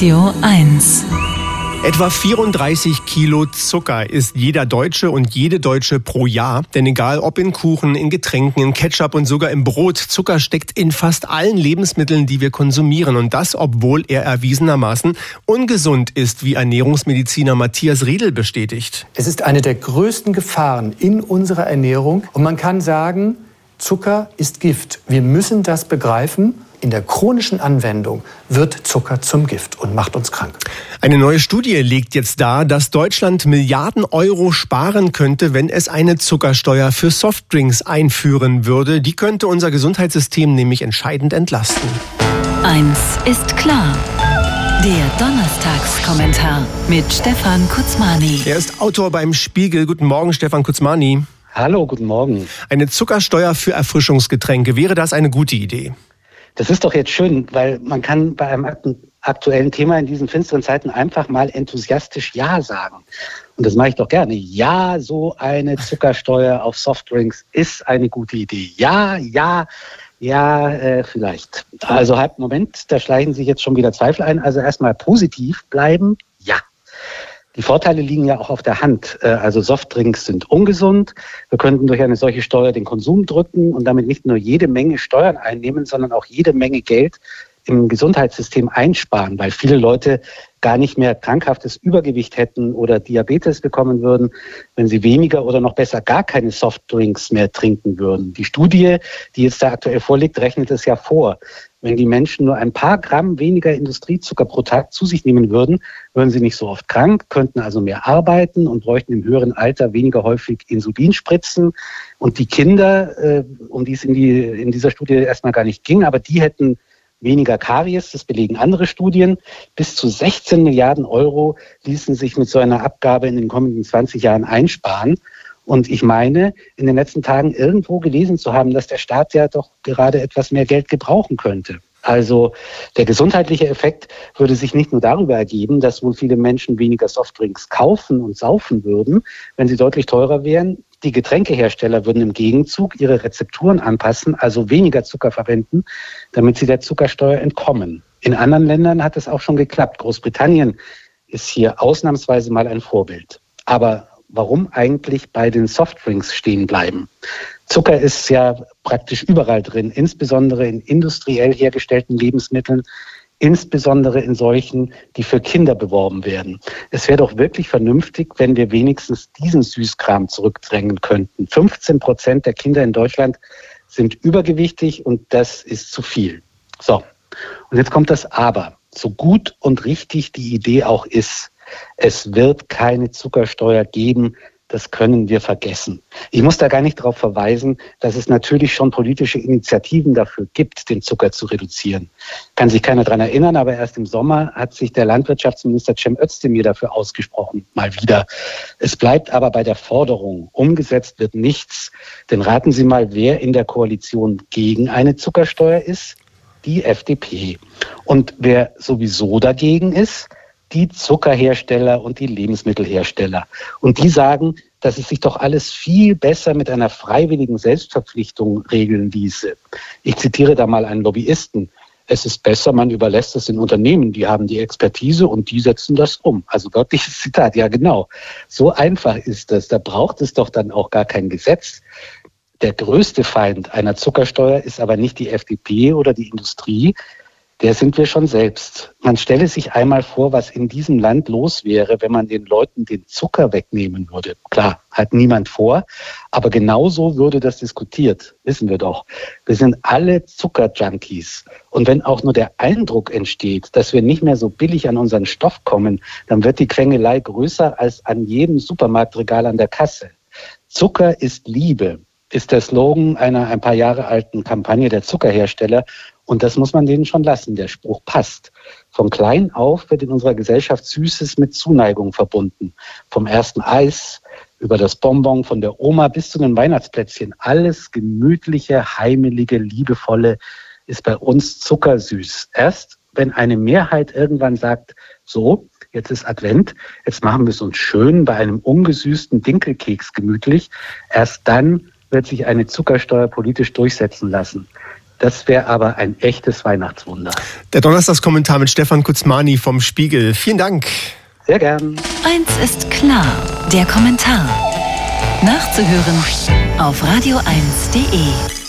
Radio 1. Etwa 34 Kilo Zucker isst jeder Deutsche und jede Deutsche pro Jahr. Denn egal ob in Kuchen, in Getränken, in Ketchup und sogar im Brot, Zucker steckt in fast allen Lebensmitteln, die wir konsumieren. Und das, obwohl er erwiesenermaßen ungesund ist, wie Ernährungsmediziner Matthias Riedel bestätigt. Es ist eine der größten Gefahren in unserer Ernährung. Und man kann sagen, Zucker ist Gift. Wir müssen das begreifen in der chronischen Anwendung wird Zucker zum Gift und macht uns krank. Eine neue Studie legt jetzt dar, dass Deutschland Milliarden Euro sparen könnte, wenn es eine Zuckersteuer für Softdrinks einführen würde. Die könnte unser Gesundheitssystem nämlich entscheidend entlasten. Eins ist klar. Der Donnerstagskommentar mit Stefan Kutzmani. Er ist Autor beim Spiegel. Guten Morgen, Stefan Kutzmani. Hallo, guten Morgen. Eine Zuckersteuer für Erfrischungsgetränke, wäre das eine gute Idee? Das ist doch jetzt schön, weil man kann bei einem aktuellen Thema in diesen finsteren Zeiten einfach mal enthusiastisch Ja sagen. Und das mache ich doch gerne. Ja, so eine Zuckersteuer auf Softdrinks ist eine gute Idee. Ja, ja, ja, äh, vielleicht. Also halt, Moment, da schleichen sich jetzt schon wieder Zweifel ein. Also erstmal positiv bleiben. Die Vorteile liegen ja auch auf der Hand. Äh, also Softdrinks sind ungesund. Wir könnten durch eine solche Steuer den Konsum drücken und damit nicht nur jede Menge Steuern einnehmen, sondern auch jede Menge Geld im Gesundheitssystem einsparen, weil viele Leute gar nicht mehr krankhaftes Übergewicht hätten oder Diabetes bekommen würden, wenn sie weniger oder noch besser gar keine Softdrinks mehr trinken würden. Die Studie, die jetzt da aktuell vorliegt, rechnet es ja vor. Wenn die Menschen nur ein paar Gramm weniger Industriezucker pro Tag zu sich nehmen würden, würden sie nicht so oft krank, könnten also mehr arbeiten und bräuchten im höheren Alter weniger häufig Insulin spritzen. Und die Kinder, äh, um die es in, die, in dieser Studie erstmal gar nicht ging, aber die hätten weniger Karies, das belegen andere Studien. Bis zu 16 Milliarden Euro ließen sich mit so einer Abgabe in den kommenden 20 Jahren einsparen. Und ich meine, in den letzten Tagen irgendwo gelesen zu haben, dass der Staat ja doch gerade etwas mehr Geld gebrauchen könnte. Also der gesundheitliche Effekt würde sich nicht nur darüber ergeben, dass wohl viele Menschen weniger Softdrinks kaufen und saufen würden, wenn sie deutlich teurer wären. Die Getränkehersteller würden im Gegenzug ihre Rezepturen anpassen, also weniger Zucker verwenden, damit sie der Zuckersteuer entkommen. In anderen Ländern hat es auch schon geklappt. Großbritannien ist hier ausnahmsweise mal ein Vorbild. Aber warum eigentlich bei den Softdrinks stehen bleiben? Zucker ist ja praktisch überall drin, insbesondere in industriell hergestellten Lebensmitteln, insbesondere in solchen, die für Kinder beworben werden. Es wäre doch wirklich vernünftig, wenn wir wenigstens diesen Süßkram zurückdrängen könnten. 15 Prozent der Kinder in Deutschland sind übergewichtig und das ist zu viel. So, und jetzt kommt das Aber. So gut und richtig die Idee auch ist, es wird keine Zuckersteuer geben, das können wir vergessen. Ich muss da gar nicht darauf verweisen, dass es natürlich schon politische Initiativen dafür gibt, den Zucker zu reduzieren. Kann sich keiner daran erinnern, aber erst im Sommer hat sich der Landwirtschaftsminister Cem Özdemir dafür ausgesprochen, mal wieder. Es bleibt aber bei der Forderung. Umgesetzt wird nichts. Denn raten Sie mal, wer in der Koalition gegen eine Zuckersteuer ist? Die FDP. Und wer sowieso dagegen ist, die Zuckerhersteller und die Lebensmittelhersteller. Und die sagen, dass es sich doch alles viel besser mit einer freiwilligen Selbstverpflichtung regeln ließe. Ich zitiere da mal einen Lobbyisten. Es ist besser, man überlässt es den Unternehmen, die haben die Expertise und die setzen das um. Also wörtliches Zitat, ja genau. So einfach ist das. Da braucht es doch dann auch gar kein Gesetz. Der größte Feind einer Zuckersteuer ist aber nicht die FDP oder die Industrie, der sind wir schon selbst. Man stelle sich einmal vor, was in diesem Land los wäre, wenn man den Leuten den Zucker wegnehmen würde. Klar, hat niemand vor, aber genauso würde das diskutiert, wissen wir doch. Wir sind alle Zuckerjunkies. Und wenn auch nur der Eindruck entsteht, dass wir nicht mehr so billig an unseren Stoff kommen, dann wird die Quengelei größer als an jedem Supermarktregal an der Kasse. Zucker ist Liebe ist der Slogan einer ein paar Jahre alten Kampagne der Zuckerhersteller und das muss man denen schon lassen. Der Spruch passt. Von klein auf wird in unserer Gesellschaft Süßes mit Zuneigung verbunden. Vom ersten Eis über das Bonbon von der Oma bis zu den Weihnachtsplätzchen. Alles gemütliche, heimelige, liebevolle ist bei uns zuckersüß. Erst wenn eine Mehrheit irgendwann sagt, so, jetzt ist Advent, jetzt machen wir es uns schön bei einem ungesüßten Dinkelkeks gemütlich, erst dann wird sich eine Zuckersteuer politisch durchsetzen lassen. Das wäre aber ein echtes Weihnachtswunder. Der Donnerstagskommentar mit Stefan Kutzmani vom Spiegel. Vielen Dank. Sehr gern. Eins ist klar, der Kommentar. Nachzuhören auf radio1.de.